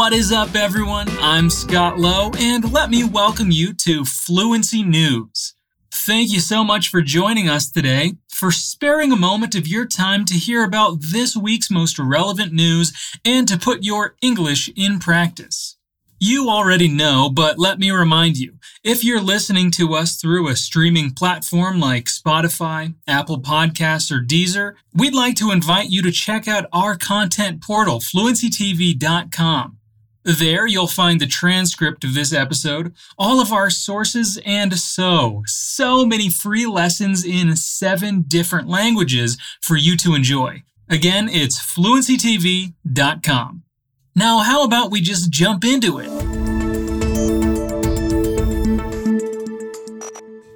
What is up, everyone? I'm Scott Lowe, and let me welcome you to Fluency News. Thank you so much for joining us today, for sparing a moment of your time to hear about this week's most relevant news and to put your English in practice. You already know, but let me remind you if you're listening to us through a streaming platform like Spotify, Apple Podcasts, or Deezer, we'd like to invite you to check out our content portal, fluencytv.com. There, you'll find the transcript of this episode, all of our sources, and so, so many free lessons in seven different languages for you to enjoy. Again, it's fluencytv.com. Now, how about we just jump into it?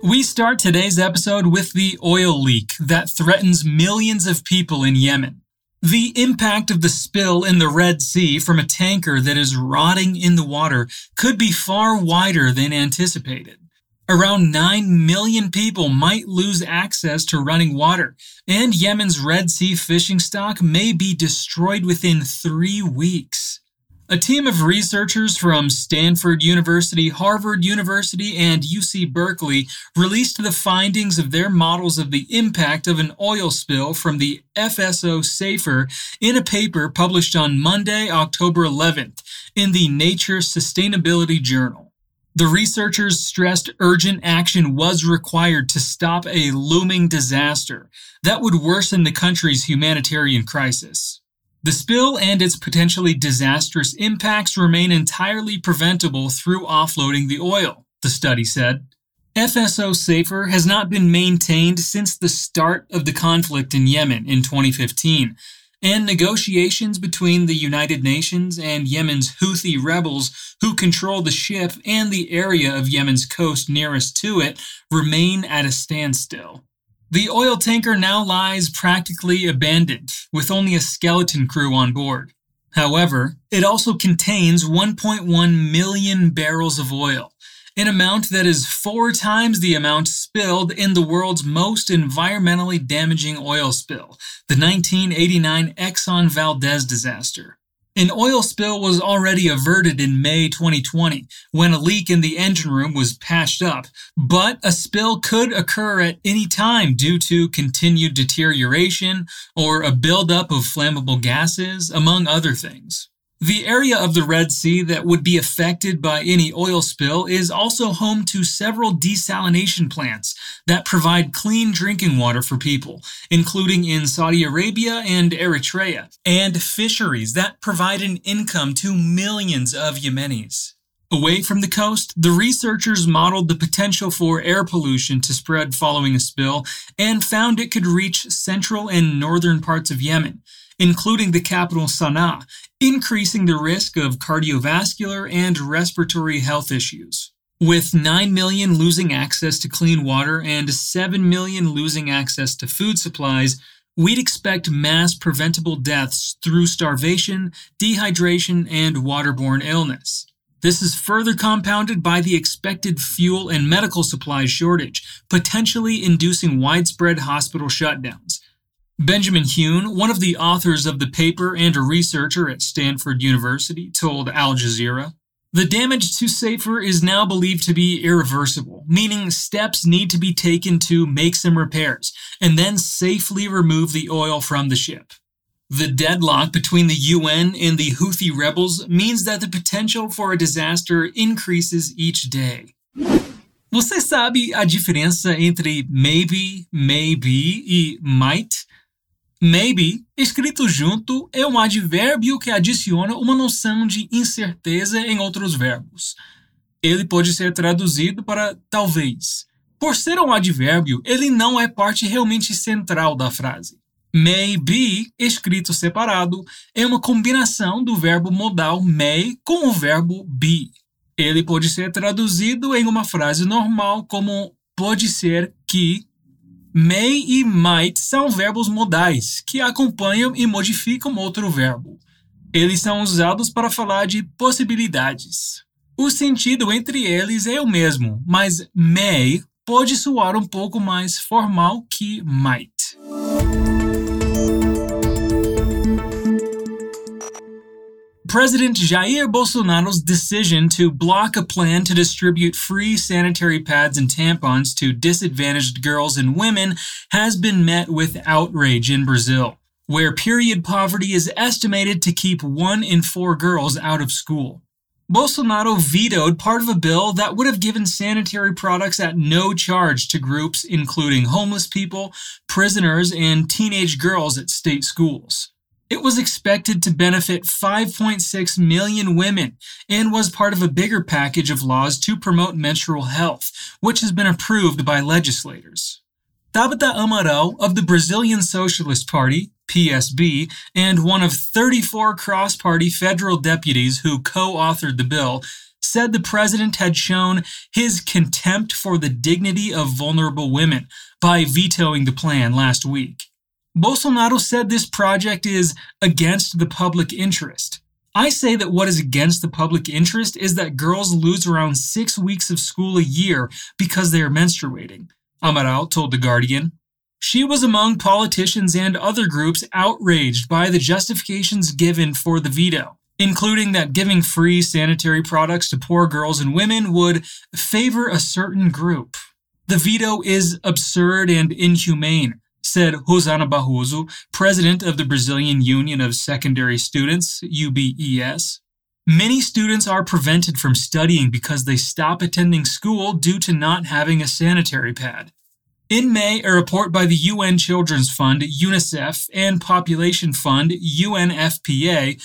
We start today's episode with the oil leak that threatens millions of people in Yemen. The impact of the spill in the Red Sea from a tanker that is rotting in the water could be far wider than anticipated. Around 9 million people might lose access to running water, and Yemen's Red Sea fishing stock may be destroyed within three weeks. A team of researchers from Stanford University, Harvard University, and UC Berkeley released the findings of their models of the impact of an oil spill from the FSO Safer in a paper published on Monday, October 11th, in the Nature Sustainability Journal. The researchers stressed urgent action was required to stop a looming disaster that would worsen the country's humanitarian crisis. The spill and its potentially disastrous impacts remain entirely preventable through offloading the oil, the study said. FSO Safer has not been maintained since the start of the conflict in Yemen in 2015, and negotiations between the United Nations and Yemen's Houthi rebels, who control the ship and the area of Yemen's coast nearest to it, remain at a standstill. The oil tanker now lies practically abandoned, with only a skeleton crew on board. However, it also contains 1.1 million barrels of oil, an amount that is four times the amount spilled in the world's most environmentally damaging oil spill, the 1989 Exxon Valdez disaster. An oil spill was already averted in May 2020 when a leak in the engine room was patched up, but a spill could occur at any time due to continued deterioration or a buildup of flammable gases, among other things. The area of the Red Sea that would be affected by any oil spill is also home to several desalination plants that provide clean drinking water for people, including in Saudi Arabia and Eritrea, and fisheries that provide an income to millions of Yemenis. Away from the coast, the researchers modeled the potential for air pollution to spread following a spill and found it could reach central and northern parts of Yemen including the capital Sana'a, increasing the risk of cardiovascular and respiratory health issues. With 9 million losing access to clean water and 7 million losing access to food supplies, we'd expect mass preventable deaths through starvation, dehydration, and waterborne illness. This is further compounded by the expected fuel and medical supplies shortage, potentially inducing widespread hospital shutdowns. Benjamin Huynh, one of the authors of the paper and a researcher at Stanford University, told Al Jazeera The damage to Safer is now believed to be irreversible, meaning steps need to be taken to make some repairs and then safely remove the oil from the ship. The deadlock between the UN and the Houthi rebels means that the potential for a disaster increases each day. Você sabe a diferença entre maybe, maybe e might? Maybe, escrito junto, é um advérbio que adiciona uma noção de incerteza em outros verbos. Ele pode ser traduzido para talvez. Por ser um advérbio, ele não é parte realmente central da frase. May be, escrito separado, é uma combinação do verbo modal may com o verbo be. Ele pode ser traduzido em uma frase normal como pode ser que May e might são verbos modais que acompanham e modificam outro verbo. Eles são usados para falar de possibilidades. O sentido entre eles é o mesmo, mas may pode soar um pouco mais formal que might. President Jair Bolsonaro's decision to block a plan to distribute free sanitary pads and tampons to disadvantaged girls and women has been met with outrage in Brazil, where period poverty is estimated to keep one in four girls out of school. Bolsonaro vetoed part of a bill that would have given sanitary products at no charge to groups including homeless people, prisoners, and teenage girls at state schools. It was expected to benefit 5.6 million women and was part of a bigger package of laws to promote menstrual health, which has been approved by legislators. Tabata Amaral of the Brazilian Socialist Party, PSB, and one of 34 cross party federal deputies who co authored the bill, said the president had shown his contempt for the dignity of vulnerable women by vetoing the plan last week. Bolsonaro said this project is against the public interest. I say that what is against the public interest is that girls lose around six weeks of school a year because they are menstruating, Amaral told The Guardian. She was among politicians and other groups outraged by the justifications given for the veto, including that giving free sanitary products to poor girls and women would favor a certain group. The veto is absurd and inhumane said Rosana Barroso, president of the Brazilian Union of Secondary Students, UBES. Many students are prevented from studying because they stop attending school due to not having a sanitary pad. In May, a report by the UN Children's Fund, UNICEF, and Population Fund, UNFPA,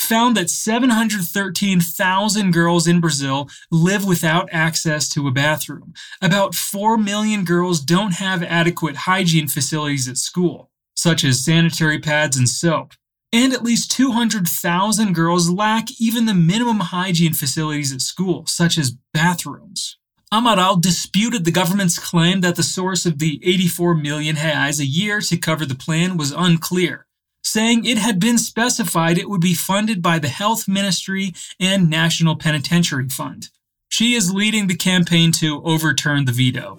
found that 713,000 girls in Brazil live without access to a bathroom. About 4 million girls don't have adequate hygiene facilities at school, such as sanitary pads and soap. And at least 200,000 girls lack even the minimum hygiene facilities at school, such as bathrooms. Amaral disputed the government's claim that the source of the 84 million reais a year to cover the plan was unclear saying it had been specified it would be funded by the Health Ministry and National Penitentiary Fund. She is leading the campaign to overturn the veto.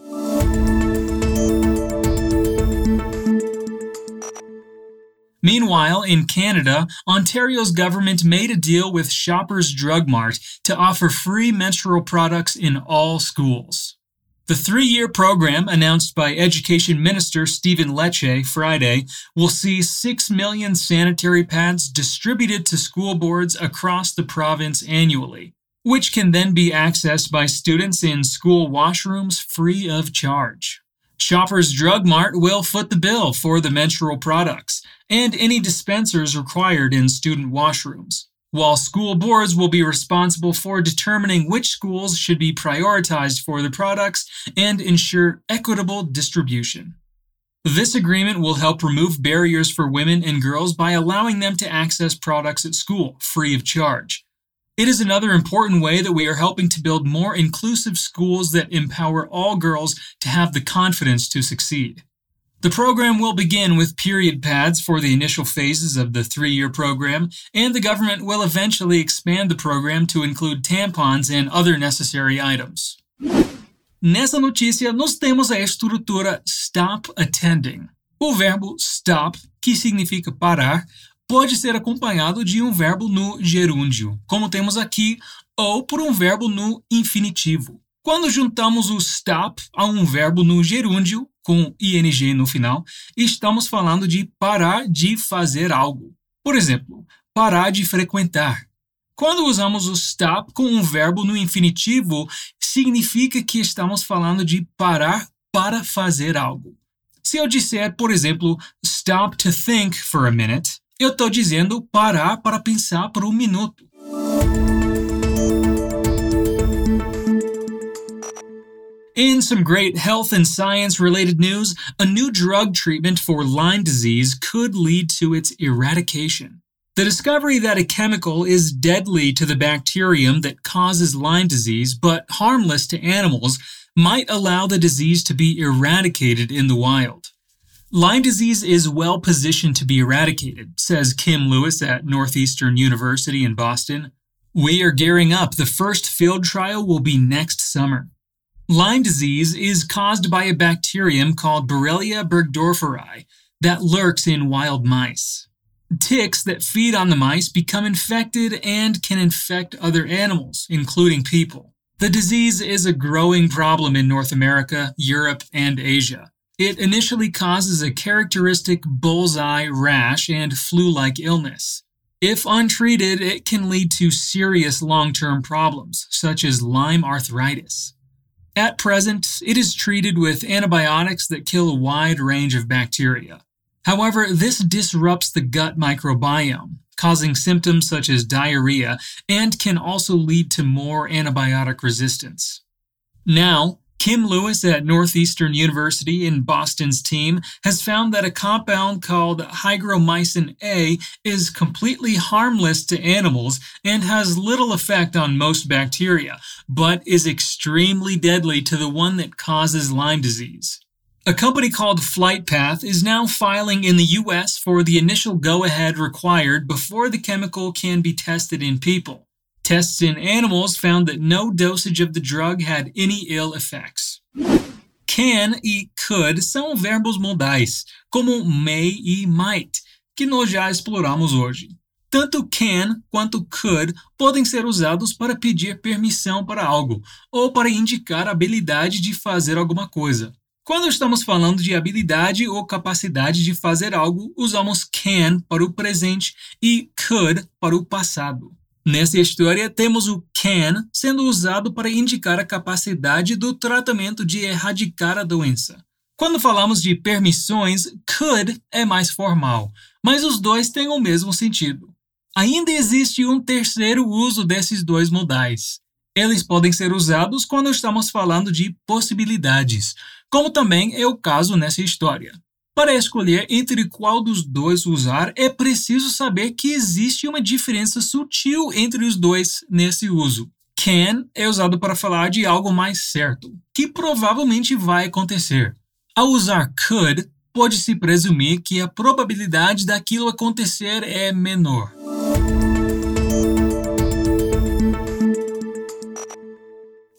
Meanwhile, in Canada, Ontario's government made a deal with Shoppers Drug Mart to offer free menstrual products in all schools. The three year program announced by Education Minister Stephen Lecce Friday will see 6 million sanitary pads distributed to school boards across the province annually, which can then be accessed by students in school washrooms free of charge. Shoppers Drug Mart will foot the bill for the menstrual products and any dispensers required in student washrooms while school boards will be responsible for determining which schools should be prioritized for the products and ensure equitable distribution. This agreement will help remove barriers for women and girls by allowing them to access products at school free of charge. It is another important way that we are helping to build more inclusive schools that empower all girls to have the confidence to succeed. The program will begin with period pads for the initial phases of the three year program, and the government will eventually expand the program to include tampons and other necessary items. Nessa notícia, nós temos a estrutura stop attending. O verbo stop, que significa parar, pode ser acompanhado de um verbo no gerúndio, como temos aqui, ou por um verbo no infinitivo. Quando juntamos o stop a um verbo no gerúndio, com ing no final, estamos falando de parar de fazer algo. Por exemplo, parar de frequentar. Quando usamos o stop com um verbo no infinitivo, significa que estamos falando de parar para fazer algo. Se eu disser, por exemplo, stop to think for a minute, eu estou dizendo parar para pensar por um minuto. In some great health and science related news, a new drug treatment for Lyme disease could lead to its eradication. The discovery that a chemical is deadly to the bacterium that causes Lyme disease but harmless to animals might allow the disease to be eradicated in the wild. Lyme disease is well positioned to be eradicated, says Kim Lewis at Northeastern University in Boston. We are gearing up. The first field trial will be next summer. Lyme disease is caused by a bacterium called Borrelia burgdorferi that lurks in wild mice. Ticks that feed on the mice become infected and can infect other animals, including people. The disease is a growing problem in North America, Europe, and Asia. It initially causes a characteristic bullseye rash and flu like illness. If untreated, it can lead to serious long term problems, such as Lyme arthritis. At present, it is treated with antibiotics that kill a wide range of bacteria. However, this disrupts the gut microbiome, causing symptoms such as diarrhea, and can also lead to more antibiotic resistance. Now, Kim Lewis at Northeastern University in Boston's team has found that a compound called hygromycin A is completely harmless to animals and has little effect on most bacteria, but is extremely deadly to the one that causes Lyme disease. A company called FlightPath is now filing in the US for the initial go ahead required before the chemical can be tested in people. Tests in animals found that no dosage of the drug had any ill effects. Can e could são verbos modais, como may e might, que nós já exploramos hoje. Tanto can quanto could podem ser usados para pedir permissão para algo ou para indicar a habilidade de fazer alguma coisa. Quando estamos falando de habilidade ou capacidade de fazer algo, usamos can para o presente e could para o passado. Nessa história, temos o can sendo usado para indicar a capacidade do tratamento de erradicar a doença. Quando falamos de permissões, could é mais formal, mas os dois têm o mesmo sentido. Ainda existe um terceiro uso desses dois modais. Eles podem ser usados quando estamos falando de possibilidades, como também é o caso nessa história. Para escolher entre qual dos dois usar, é preciso saber que existe uma diferença sutil entre os dois nesse uso. Can é usado para falar de algo mais certo, que provavelmente vai acontecer. Ao usar could, pode-se presumir que a probabilidade daquilo acontecer é menor.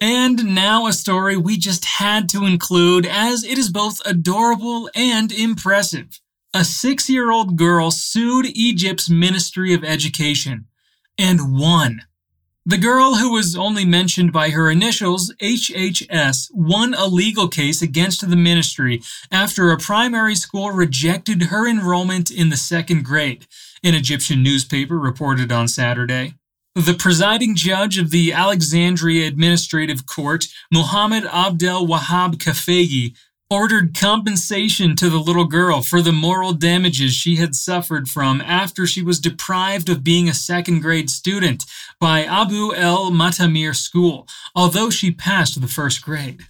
And now a story we just had to include as it is both adorable and impressive. A six year old girl sued Egypt's Ministry of Education and won. The girl, who was only mentioned by her initials, HHS, won a legal case against the ministry after a primary school rejected her enrollment in the second grade, an Egyptian newspaper reported on Saturday. The presiding judge of the Alexandria Administrative Court, Muhammad Abdel Wahab Kafegi, ordered compensation to the little girl for the moral damages she had suffered from after she was deprived of being a second grade student by Abu el Matamir School, although she passed the first grade.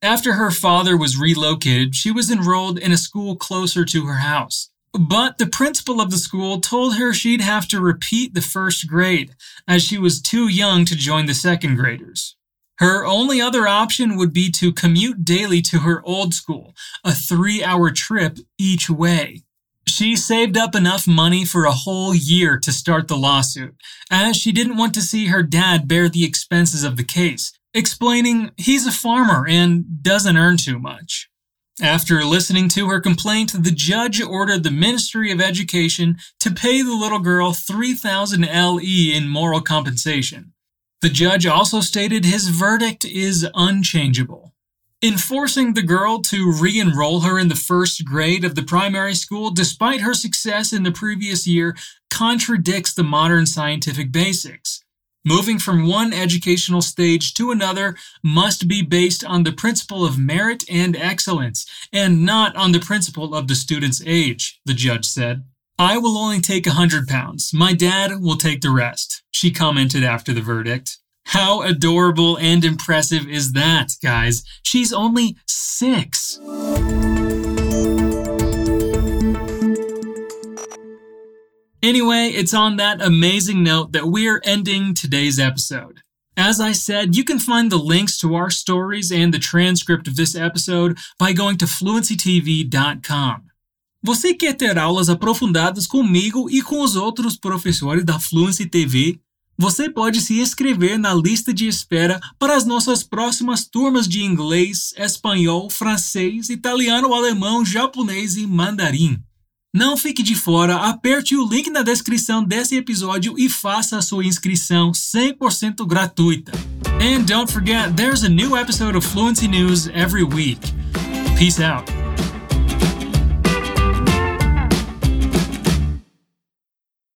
After her father was relocated, she was enrolled in a school closer to her house. But the principal of the school told her she'd have to repeat the first grade, as she was too young to join the second graders. Her only other option would be to commute daily to her old school, a three hour trip each way. She saved up enough money for a whole year to start the lawsuit, as she didn't want to see her dad bear the expenses of the case, explaining he's a farmer and doesn't earn too much. After listening to her complaint, the judge ordered the Ministry of Education to pay the little girl 3,000 LE in moral compensation. The judge also stated his verdict is unchangeable. Enforcing the girl to re enroll her in the first grade of the primary school, despite her success in the previous year, contradicts the modern scientific basics. Moving from one educational stage to another must be based on the principle of merit and excellence, and not on the principle of the student's age, the judge said. I will only take a hundred pounds. My dad will take the rest, she commented after the verdict. How adorable and impressive is that, guys? She's only six. Anyway, it's on that amazing note that we're ending today's episode. As I said, you can find the links to our stories and the transcript of this episode by going to fluencytv.com. Você quer ter aulas aprofundadas comigo e com os outros professores da Fluency TV? Você pode se inscrever na lista de espera para as nossas próximas turmas de inglês, espanhol, francês, italiano, alemão, japonês e mandarim. Não fique de fora, aperte o link na descrição desse episódio e faça a sua inscrição 100% gratuita. And don't forget, there's a new episode of Fluency News every week. Peace out.